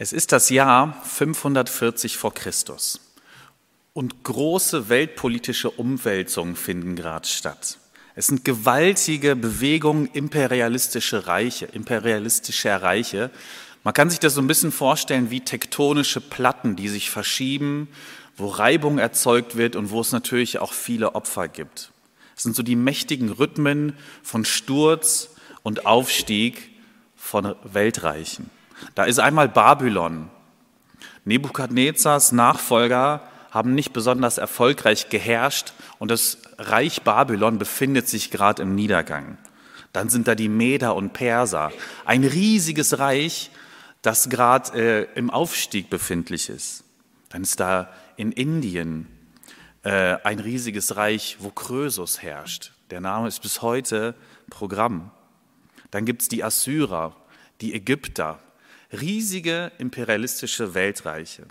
Es ist das Jahr 540 vor Christus und große weltpolitische Umwälzungen finden gerade statt. Es sind gewaltige Bewegungen imperialistische Reiche, imperialistischer Reiche. Man kann sich das so ein bisschen vorstellen wie tektonische Platten, die sich verschieben, wo Reibung erzeugt wird und wo es natürlich auch viele Opfer gibt. Es sind so die mächtigen Rhythmen von Sturz und Aufstieg von Weltreichen. Da ist einmal Babylon. Nebukadnezars Nachfolger haben nicht besonders erfolgreich geherrscht und das Reich Babylon befindet sich gerade im Niedergang. Dann sind da die Meder und Perser, ein riesiges Reich, das gerade äh, im Aufstieg befindlich ist. Dann ist da in Indien äh, ein riesiges Reich, wo Krösus herrscht. Der Name ist bis heute Programm. Dann gibt es die Assyrer, die Ägypter, riesige imperialistische Weltreiche.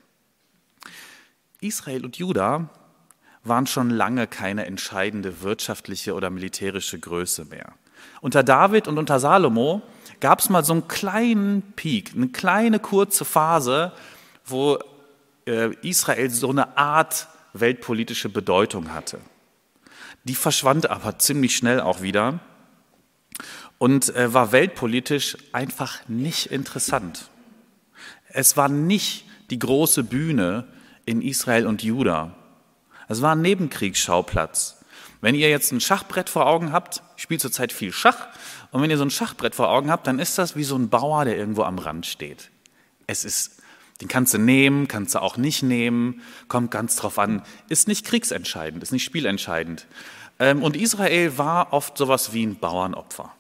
Israel und Juda waren schon lange keine entscheidende wirtschaftliche oder militärische Größe mehr. Unter David und unter Salomo gab es mal so einen kleinen Peak, eine kleine kurze Phase, wo äh, Israel so eine Art weltpolitische Bedeutung hatte. Die verschwand aber ziemlich schnell auch wieder und äh, war weltpolitisch einfach nicht interessant. Es war nicht die große Bühne in Israel und Juda. Es war ein Nebenkriegsschauplatz. Wenn ihr jetzt ein Schachbrett vor Augen habt, ich spiele zurzeit viel Schach, und wenn ihr so ein Schachbrett vor Augen habt, dann ist das wie so ein Bauer, der irgendwo am Rand steht. Es ist, den kannst du nehmen, kannst du auch nicht nehmen, kommt ganz drauf an, ist nicht kriegsentscheidend, ist nicht spielentscheidend. Ähm, und Israel war oft sowas wie ein Bauernopfer.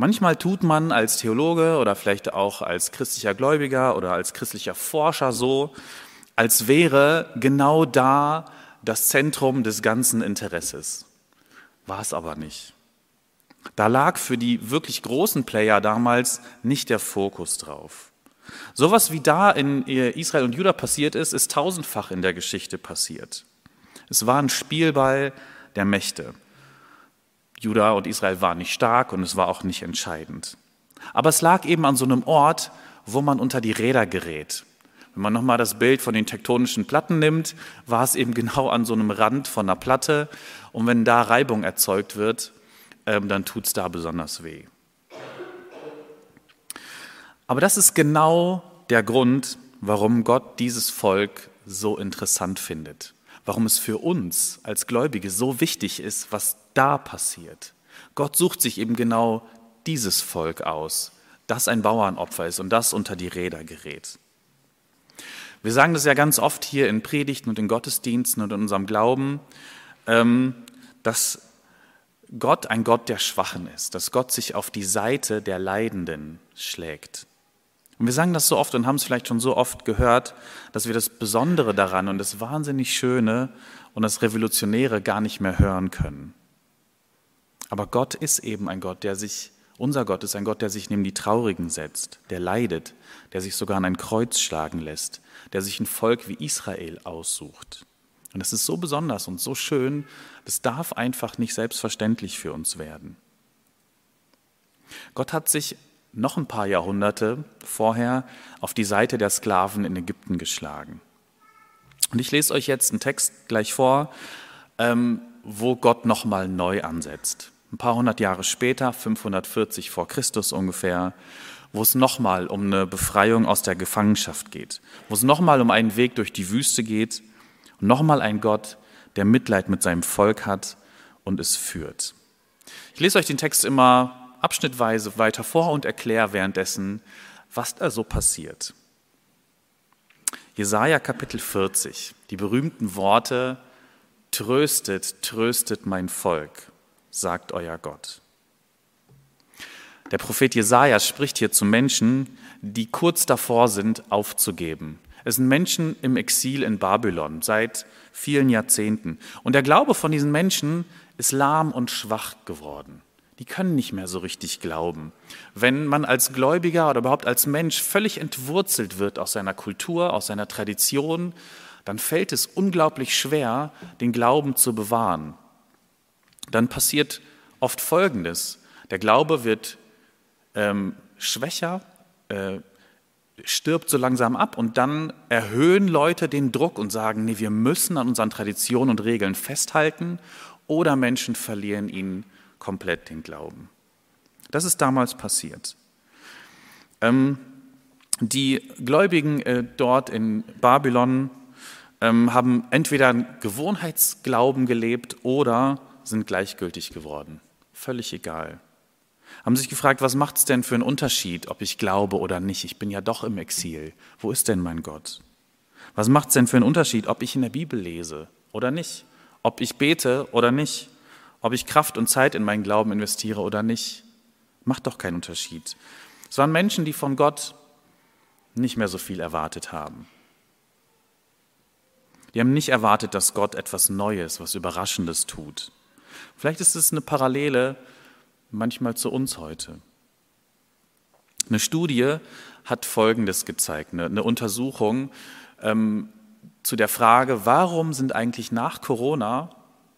Manchmal tut man als Theologe oder vielleicht auch als christlicher Gläubiger oder als christlicher Forscher so, als wäre genau da das Zentrum des ganzen Interesses. War es aber nicht. Da lag für die wirklich großen Player damals nicht der Fokus drauf. Sowas wie da in Israel und Juda passiert ist, ist tausendfach in der Geschichte passiert. Es war ein Spielball der Mächte. Juda und Israel waren nicht stark und es war auch nicht entscheidend. Aber es lag eben an so einem Ort, wo man unter die Räder gerät. Wenn man nochmal das Bild von den tektonischen Platten nimmt, war es eben genau an so einem Rand von einer Platte. Und wenn da Reibung erzeugt wird, ähm, dann tut es da besonders weh. Aber das ist genau der Grund, warum Gott dieses Volk so interessant findet warum es für uns als Gläubige so wichtig ist, was da passiert. Gott sucht sich eben genau dieses Volk aus, das ein Bauernopfer ist und das unter die Räder gerät. Wir sagen das ja ganz oft hier in Predigten und in Gottesdiensten und in unserem Glauben, ähm, dass Gott ein Gott der Schwachen ist, dass Gott sich auf die Seite der Leidenden schlägt. Und wir sagen das so oft und haben es vielleicht schon so oft gehört, dass wir das Besondere daran und das wahnsinnig Schöne und das Revolutionäre gar nicht mehr hören können. Aber Gott ist eben ein Gott, der sich, unser Gott ist ein Gott, der sich neben die Traurigen setzt, der leidet, der sich sogar an ein Kreuz schlagen lässt, der sich ein Volk wie Israel aussucht. Und das ist so besonders und so schön, das darf einfach nicht selbstverständlich für uns werden. Gott hat sich noch ein paar Jahrhunderte vorher auf die Seite der Sklaven in Ägypten geschlagen. Und ich lese euch jetzt einen Text gleich vor, ähm, wo Gott nochmal neu ansetzt. Ein paar hundert Jahre später, 540 vor Christus ungefähr, wo es nochmal um eine Befreiung aus der Gefangenschaft geht, wo es nochmal um einen Weg durch die Wüste geht und nochmal ein Gott, der Mitleid mit seinem Volk hat und es führt. Ich lese euch den Text immer abschnittweise weiter vor und erkläre währenddessen, was da so passiert. Jesaja Kapitel 40, die berühmten Worte: Tröstet, tröstet mein Volk, sagt euer Gott. Der Prophet Jesaja spricht hier zu Menschen, die kurz davor sind, aufzugeben. Es sind Menschen im Exil in Babylon seit vielen Jahrzehnten. Und der Glaube von diesen Menschen ist lahm und schwach geworden die können nicht mehr so richtig glauben. Wenn man als Gläubiger oder überhaupt als Mensch völlig entwurzelt wird aus seiner Kultur, aus seiner Tradition, dann fällt es unglaublich schwer, den Glauben zu bewahren. Dann passiert oft Folgendes. Der Glaube wird ähm, schwächer, äh, stirbt so langsam ab und dann erhöhen Leute den Druck und sagen, nee, wir müssen an unseren Traditionen und Regeln festhalten oder Menschen verlieren ihnen komplett den Glauben. Das ist damals passiert. Ähm, die Gläubigen äh, dort in Babylon ähm, haben entweder einen Gewohnheitsglauben gelebt oder sind gleichgültig geworden. Völlig egal haben sich gefragt, was macht es denn für einen Unterschied, ob ich glaube oder nicht? Ich bin ja doch im Exil. Wo ist denn mein Gott? Was macht es denn für einen Unterschied, ob ich in der Bibel lese oder nicht? Ob ich bete oder nicht? Ob ich Kraft und Zeit in meinen Glauben investiere oder nicht? Macht doch keinen Unterschied. Es waren Menschen, die von Gott nicht mehr so viel erwartet haben. Die haben nicht erwartet, dass Gott etwas Neues, was Überraschendes tut. Vielleicht ist es eine Parallele manchmal zu uns heute. Eine Studie hat Folgendes gezeigt, eine, Untersuchung ähm, zu der Frage, warum sind eigentlich nach Corona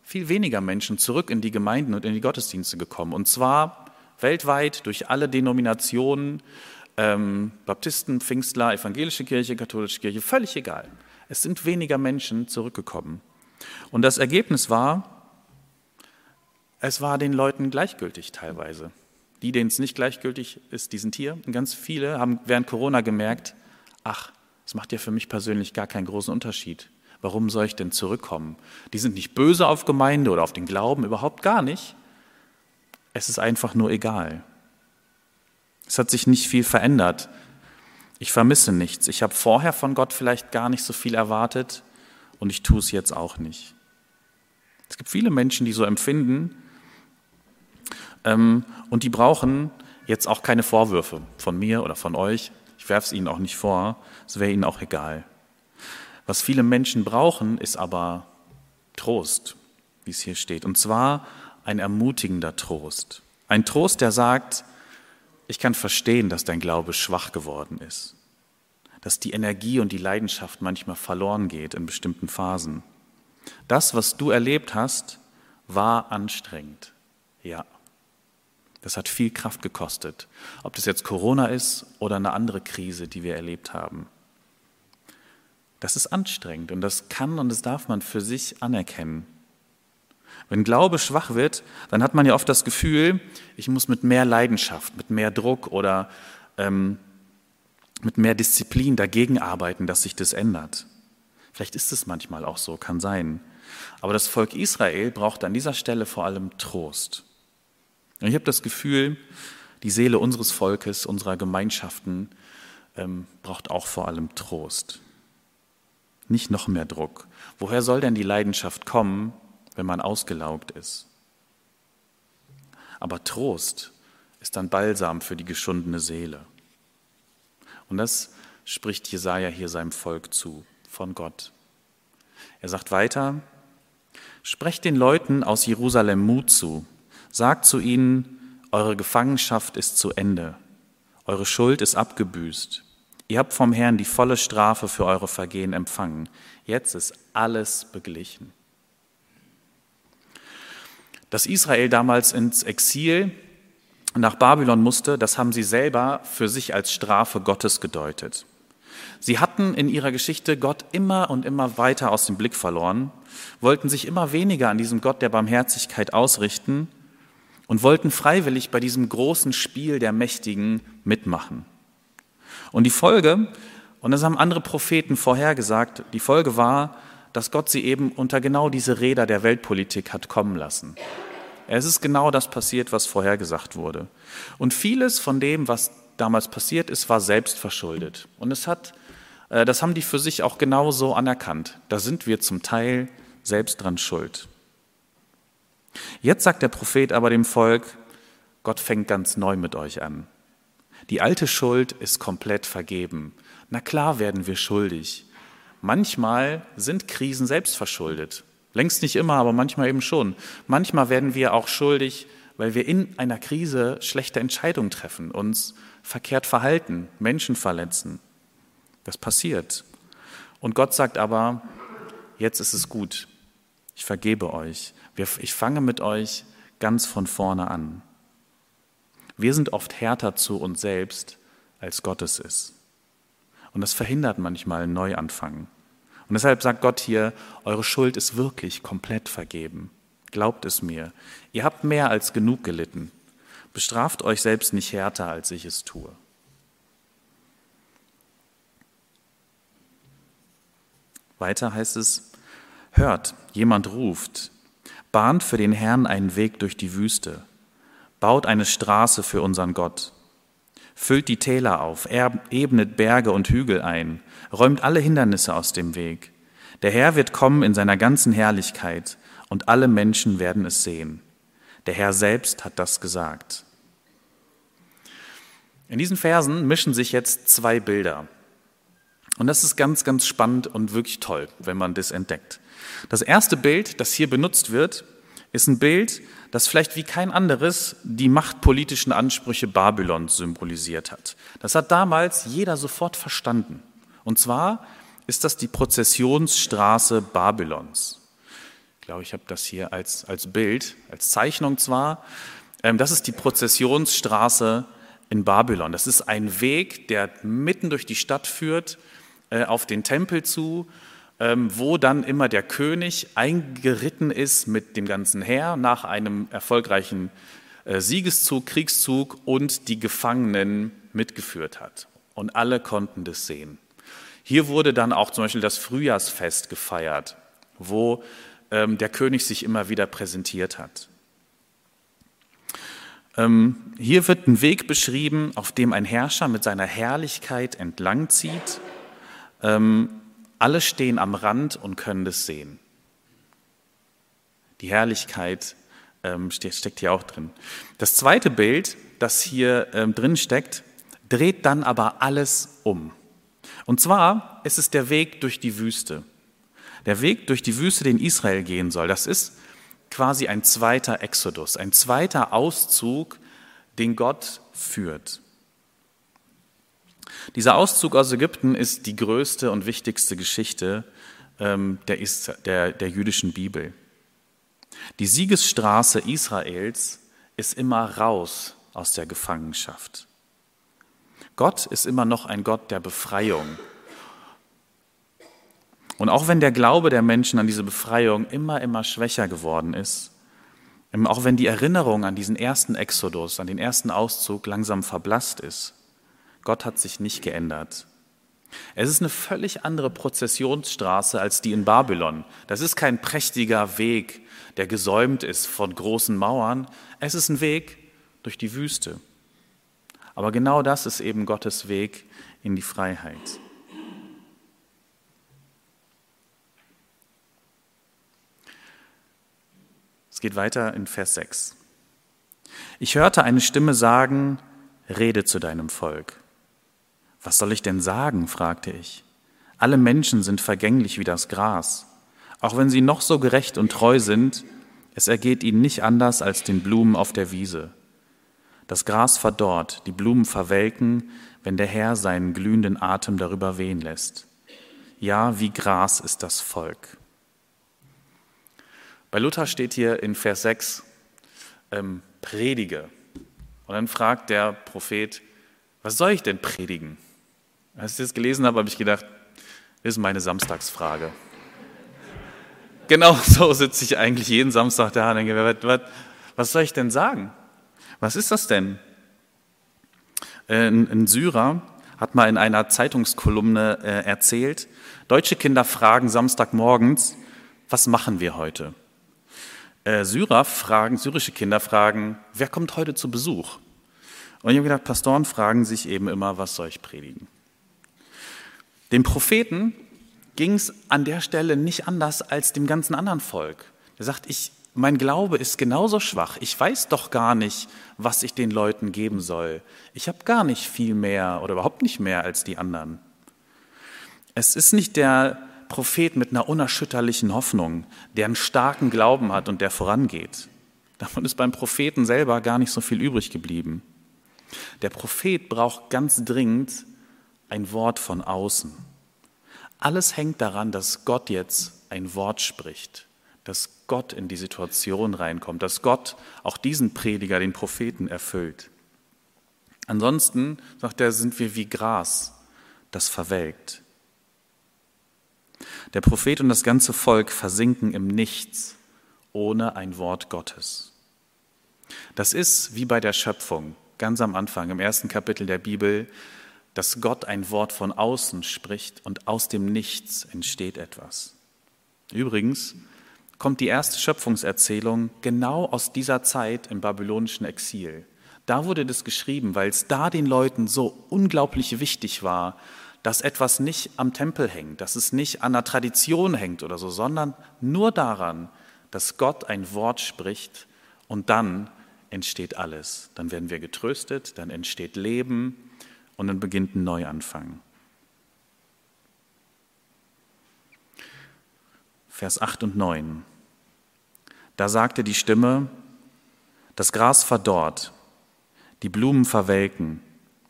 viel weniger Menschen zurück in die Gemeinden und in die Gottesdienste gekommen. Und zwar weltweit durch alle Denominationen, ähm, Baptisten, Pfingstler, evangelische Kirche, katholische Kirche, völlig egal. Es sind weniger Menschen zurückgekommen. Und das Ergebnis war, es war den Leuten gleichgültig teilweise. Die, denen es nicht gleichgültig ist, die sind hier. Und ganz viele haben während Corona gemerkt, ach, es macht ja für mich persönlich gar keinen großen Unterschied. Warum soll ich denn zurückkommen? Die sind nicht böse auf Gemeinde oder auf den Glauben, überhaupt gar nicht. Es ist einfach nur egal. Es hat sich nicht viel verändert. Ich vermisse nichts. Ich habe vorher von Gott vielleicht gar nicht so viel erwartet und ich tue es jetzt auch nicht. Es gibt viele Menschen, die so empfinden ähm, und die brauchen jetzt auch keine Vorwürfe von mir oder von euch. Ich werfe es ihnen auch nicht vor, es wäre ihnen auch egal. Was viele Menschen brauchen, ist aber Trost, wie es hier steht. Und zwar ein ermutigender Trost. Ein Trost, der sagt, ich kann verstehen, dass dein Glaube schwach geworden ist, dass die Energie und die Leidenschaft manchmal verloren geht in bestimmten Phasen. Das, was du erlebt hast, war anstrengend, ja. Das hat viel Kraft gekostet, ob das jetzt Corona ist oder eine andere Krise, die wir erlebt haben. Das ist anstrengend und das kann und das darf man für sich anerkennen. Wenn Glaube schwach wird, dann hat man ja oft das Gefühl, ich muss mit mehr Leidenschaft, mit mehr Druck oder ähm, mit mehr Disziplin dagegen arbeiten, dass sich das ändert. Vielleicht ist es manchmal auch so, kann sein. Aber das Volk Israel braucht an dieser Stelle vor allem Trost. Und ich habe das Gefühl, die Seele unseres Volkes, unserer Gemeinschaften ähm, braucht auch vor allem Trost. Nicht noch mehr Druck. Woher soll denn die Leidenschaft kommen, wenn man ausgelaugt ist? Aber Trost ist dann Balsam für die geschundene Seele. Und das spricht Jesaja hier seinem Volk zu, von Gott. Er sagt weiter: Sprecht den Leuten aus Jerusalem Mut zu, Sagt zu ihnen, eure Gefangenschaft ist zu Ende, eure Schuld ist abgebüßt. Ihr habt vom Herrn die volle Strafe für eure Vergehen empfangen. Jetzt ist alles beglichen. Dass Israel damals ins Exil nach Babylon musste, das haben sie selber für sich als Strafe Gottes gedeutet. Sie hatten in ihrer Geschichte Gott immer und immer weiter aus dem Blick verloren, wollten sich immer weniger an diesem Gott der Barmherzigkeit ausrichten und wollten freiwillig bei diesem großen Spiel der Mächtigen mitmachen. Und die Folge, und das haben andere Propheten vorhergesagt, die Folge war, dass Gott sie eben unter genau diese Räder der Weltpolitik hat kommen lassen. Es ist genau das passiert, was vorhergesagt wurde. Und vieles von dem, was damals passiert ist, war selbst verschuldet. Und es hat, äh, das haben die für sich auch genauso anerkannt. Da sind wir zum Teil selbst dran schuld. Jetzt sagt der Prophet aber dem Volk, Gott fängt ganz neu mit euch an. Die alte Schuld ist komplett vergeben. Na klar werden wir schuldig. Manchmal sind Krisen selbst verschuldet. Längst nicht immer, aber manchmal eben schon. Manchmal werden wir auch schuldig, weil wir in einer Krise schlechte Entscheidungen treffen, uns verkehrt verhalten, Menschen verletzen. Das passiert. Und Gott sagt aber, jetzt ist es gut. Ich vergebe euch. Ich fange mit euch ganz von vorne an. Wir sind oft härter zu uns selbst, als Gott es ist. Und das verhindert manchmal einen Neuanfang. Und deshalb sagt Gott hier, eure Schuld ist wirklich komplett vergeben. Glaubt es mir. Ihr habt mehr als genug gelitten. Bestraft euch selbst nicht härter, als ich es tue. Weiter heißt es, hört, jemand ruft, bahnt für den Herrn einen Weg durch die Wüste, baut eine Straße für unseren Gott, füllt die Täler auf, ebnet Berge und Hügel ein, räumt alle Hindernisse aus dem Weg. Der Herr wird kommen in seiner ganzen Herrlichkeit, und alle Menschen werden es sehen. Der Herr selbst hat das gesagt. In diesen Versen mischen sich jetzt zwei Bilder. Und das ist ganz, ganz spannend und wirklich toll, wenn man das entdeckt. Das erste Bild, das hier benutzt wird, ist ein Bild, das vielleicht wie kein anderes die machtpolitischen Ansprüche Babylons symbolisiert hat. Das hat damals jeder sofort verstanden. Und zwar ist das die Prozessionsstraße Babylons. Ich glaube, ich habe das hier als, als Bild, als Zeichnung zwar. Ähm, das ist die Prozessionsstraße in Babylon. Das ist ein Weg, der mitten durch die Stadt führt äh, auf den Tempel zu, wo dann immer der König eingeritten ist mit dem ganzen Heer nach einem erfolgreichen äh, Siegeszug, Kriegszug und die Gefangenen mitgeführt hat. Und alle konnten das sehen. Hier wurde dann auch zum Beispiel das Frühjahrsfest gefeiert, wo ähm, der König sich immer wieder präsentiert hat. Ähm, hier wird ein Weg beschrieben, auf dem ein Herrscher mit seiner Herrlichkeit entlangzieht ähm, alle stehen am Rand und können das sehen. Die Herrlichkeit ähm, steckt hier auch drin. Das zweite Bild, das hier ähm, drin steckt, dreht dann aber alles um. Und zwar ist es der Weg durch die Wüste. Der Weg durch die Wüste, den Israel gehen soll, das ist quasi ein zweiter Exodus, ein zweiter Auszug, den Gott führt. Dieser Auszug aus Ägypten ist die größte und wichtigste Geschichte ähm, der, der, der jüdischen Bibel. Die Siegesstraße Israels ist immer raus aus der Gefangenschaft. Gott ist immer noch ein Gott der Befreiung. Und auch wenn der Glaube der Menschen an diese Befreiung immer, immer schwächer geworden ist, auch wenn die Erinnerung an diesen ersten Exodus, an den ersten Auszug langsam verblasst ist, Gott hat sich nicht geändert. Es ist eine völlig andere Prozessionsstraße als die in Babylon. Das ist kein prächtiger Weg, der gesäumt ist von großen Mauern. Es ist ein Weg durch die Wüste. Aber genau das ist eben Gottes Weg in die Freiheit. Es geht weiter in Vers 6. Ich hörte eine Stimme sagen, rede zu deinem Volk. Was soll ich denn sagen? fragte ich. Alle Menschen sind vergänglich wie das Gras. Auch wenn sie noch so gerecht und treu sind, es ergeht ihnen nicht anders als den Blumen auf der Wiese. Das Gras verdorrt, die Blumen verwelken, wenn der Herr seinen glühenden Atem darüber wehen lässt. Ja, wie Gras ist das Volk. Bei Luther steht hier in Vers 6, ähm, predige. Und dann fragt der Prophet, was soll ich denn predigen? Als ich das gelesen habe, habe ich gedacht, das ist meine Samstagsfrage. Genau so sitze ich eigentlich jeden Samstag da und denke, was, was, soll ich denn sagen? Was ist das denn? Äh, ein, ein Syrer hat mal in einer Zeitungskolumne äh, erzählt, deutsche Kinder fragen Samstagmorgens, was machen wir heute? Äh, Syrer fragen, syrische Kinder fragen, wer kommt heute zu Besuch? Und ich habe gedacht, Pastoren fragen sich eben immer, was soll ich predigen? Dem Propheten ging es an der Stelle nicht anders als dem ganzen anderen Volk. Er sagt, ich, mein Glaube ist genauso schwach. Ich weiß doch gar nicht, was ich den Leuten geben soll. Ich habe gar nicht viel mehr oder überhaupt nicht mehr als die anderen. Es ist nicht der Prophet mit einer unerschütterlichen Hoffnung, der einen starken Glauben hat und der vorangeht. Davon ist beim Propheten selber gar nicht so viel übrig geblieben. Der Prophet braucht ganz dringend ein Wort von außen. Alles hängt daran, dass Gott jetzt ein Wort spricht, dass Gott in die Situation reinkommt, dass Gott auch diesen Prediger, den Propheten, erfüllt. Ansonsten, sagt er, sind wir wie Gras. das verwelkt. Der Prophet und das ganze Volk versinken im Nichts ohne ein Wort Gottes. Das ist wie bei der Schöpfung, ganz am Anfang, im ersten Kapitel der Bibel, dass Gott ein Wort von außen spricht und aus dem Nichts entsteht etwas. Übrigens kommt die erste Schöpfungserzählung genau aus dieser Zeit im babylonischen Exil. Da wurde das geschrieben, weil es da den Leuten so unglaublich wichtig war, dass etwas nicht am Tempel hängt, dass es nicht an der Tradition hängt oder so, sondern nur daran, dass Gott ein Wort spricht und dann entsteht alles. Dann werden wir getröstet, dann entsteht Leben und dann beginnt ein Neuanfang. Vers 8 und 9. Da sagte die Stimme, das Gras verdorrt, die Blumen verwelken,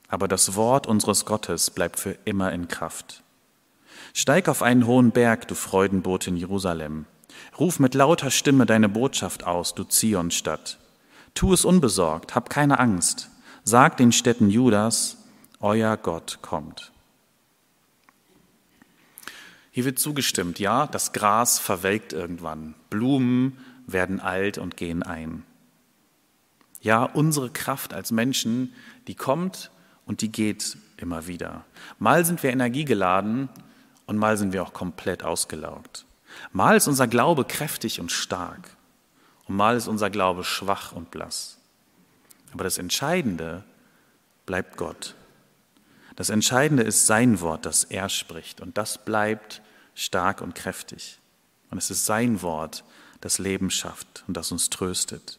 aber das Wort unseres Gottes bleibt für immer in Kraft. Steig auf einen hohen Berg, du Freudenbotin Jerusalem. Ruf mit lauter Stimme deine Botschaft aus, du Zionstadt. Tu es unbesorgt, hab keine Angst. Sag den Städten Judas, euer Gott kommt. Hier wird zugestimmt, ja, das Gras verwelkt irgendwann, Blumen werden alt und gehen ein. Ja, unsere Kraft als Menschen, die kommt und die geht immer wieder. Mal sind wir energiegeladen und mal sind wir auch komplett ausgelaugt. Mal ist unser Glaube kräftig und stark und mal ist unser Glaube schwach und blass. Aber das Entscheidende bleibt Gott. Das Entscheidende ist sein Wort, das er spricht und das bleibt stark und kräftig. Und es ist sein Wort, das Leben schafft und das uns tröstet,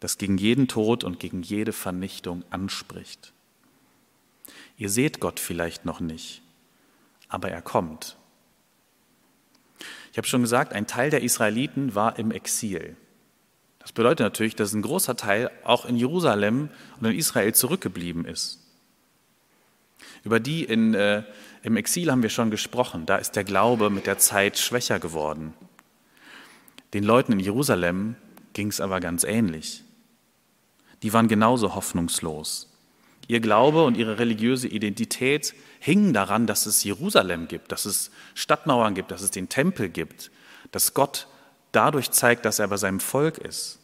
das gegen jeden Tod und gegen jede Vernichtung anspricht. Ihr seht Gott vielleicht noch nicht, aber er kommt. Ich habe schon gesagt, ein Teil der Israeliten war im Exil. Das bedeutet natürlich, dass ein großer Teil auch in Jerusalem und in Israel zurückgeblieben ist. Über die in, äh, im Exil haben wir schon gesprochen. Da ist der Glaube mit der Zeit schwächer geworden. Den Leuten in Jerusalem ging es aber ganz ähnlich. Die waren genauso hoffnungslos. Ihr Glaube und ihre religiöse Identität hingen daran, dass es Jerusalem gibt, dass es Stadtmauern gibt, dass es den Tempel gibt, dass Gott dadurch zeigt, dass er bei seinem Volk ist.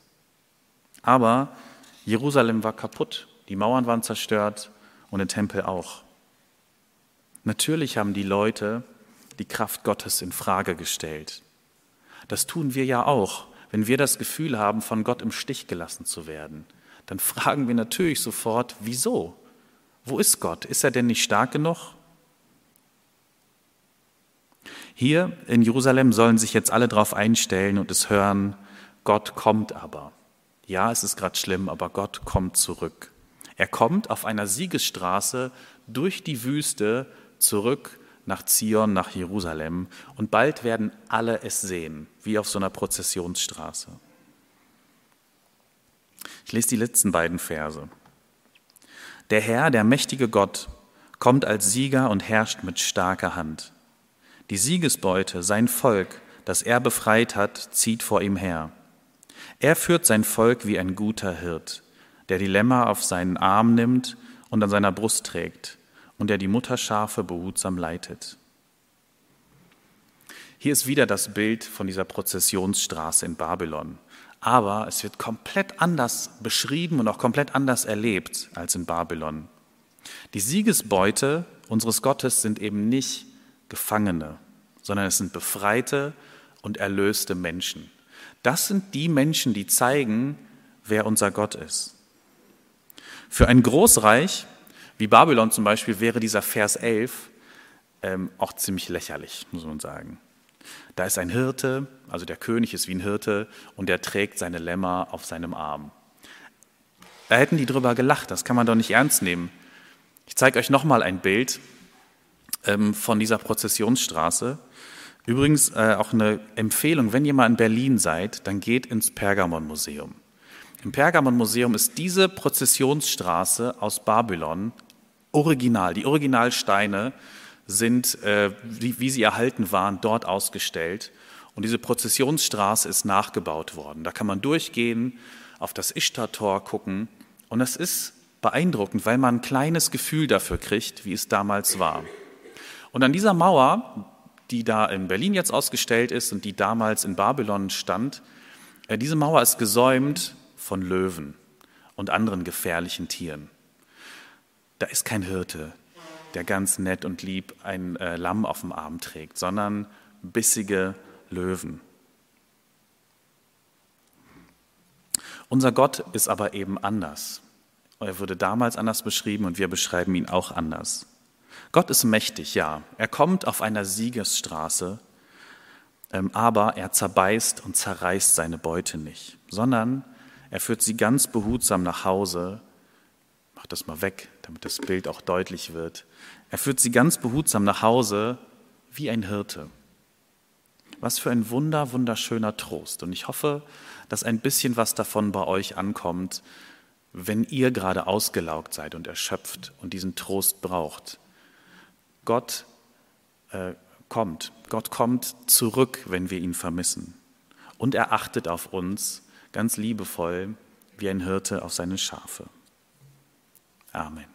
Aber Jerusalem war kaputt, die Mauern waren zerstört und der Tempel auch. Natürlich haben die Leute die Kraft Gottes in Frage gestellt. Das tun wir ja auch, wenn wir das Gefühl haben, von Gott im Stich gelassen zu werden dann fragen wir natürlich sofort, wieso? Wo ist Gott? Ist er denn nicht stark genug? Hier in Jerusalem sollen sich jetzt alle darauf einstellen und es hören, Gott kommt aber. Ja, es ist gerade schlimm, aber Gott kommt zurück. Er kommt auf einer Siegesstraße durch die Wüste zurück nach Zion, nach Jerusalem und bald werden alle es sehen, wie auf so einer Prozessionsstraße. Ich lese die letzten beiden Verse. Der Herr, der mächtige Gott, kommt als Sieger und herrscht mit starker Hand. Die Siegesbeute, sein Volk, das er befreit hat, zieht vor ihm her. Er führt sein Volk wie ein guter Hirt, der die Lämmer auf seinen Arm nimmt und an seiner Brust trägt und der die Mutterschafe behutsam leitet. Hier ist wieder das Bild von dieser Prozessionsstraße in Babylon aber es wird komplett anders beschrieben und auch komplett anders erlebt als in Babylon. Die Siegesbeute unseres Gottes sind eben nicht Gefangene, sondern es sind befreite und erlöste Menschen. Das sind die Menschen, die zeigen, wer unser Gott ist. Für ein Großreich wie Babylon zum Beispiel wäre dieser Vers 11 ähm, auch ziemlich lächerlich, muss man sagen. Da ist ein Hirte, also der König ist wie ein Hirte und der trägt seine Lämmer auf seinem Arm. Da hätten die drüber gelacht, das kann man doch nicht ernst nehmen. Ich zeige euch nochmal ein Bild ähm, von dieser Prozessionsstraße. Übrigens äh, auch eine Empfehlung, wenn ihr mal in Berlin seid, dann geht ins Pergamon-Museum. Im Pergamon-Museum ist diese Prozessionsstraße aus Babylon original, die Originalsteine sind, äh, wie, wie sie erhalten waren, dort ausgestellt. Und diese Prozessionsstraße ist nachgebaut worden. Da kann man durchgehen, auf das Ishtar-Tor gucken. Und es ist beeindruckend, weil man ein kleines Gefühl dafür kriegt, wie es damals war. Und an dieser Mauer, die da in Berlin jetzt ausgestellt ist und die damals in Babylon stand, äh, diese Mauer ist gesäumt von Löwen und anderen gefährlichen Tieren. Da ist kein Hirte, der ganz nett und lieb ein äh, Lamm auf dem Arm trägt, sondern bissige Löwen. Unser Gott ist aber eben anders. Er wurde damals anders beschrieben und wir beschreiben ihn auch anders. Gott ist mächtig, ja. Er kommt auf einer Siegesstraße, ähm, aber er zerbeißt und zerreißt seine Beute nicht, sondern er führt sie ganz behutsam nach Hause. Mach das mal weg, damit das Bild auch deutlich wird. Er führt sie ganz behutsam nach Hause wie ein Hirte. Was für ein wunder, wunderschöner Trost. Und ich hoffe, dass ein bisschen was davon bei euch ankommt, wenn ihr gerade ausgelaugt seid und erschöpft und diesen Trost braucht. Gott äh, kommt. Gott kommt zurück, wenn wir ihn vermissen. Und er achtet auf uns ganz liebevoll wie ein Hirte auf seine Schafe. Amen.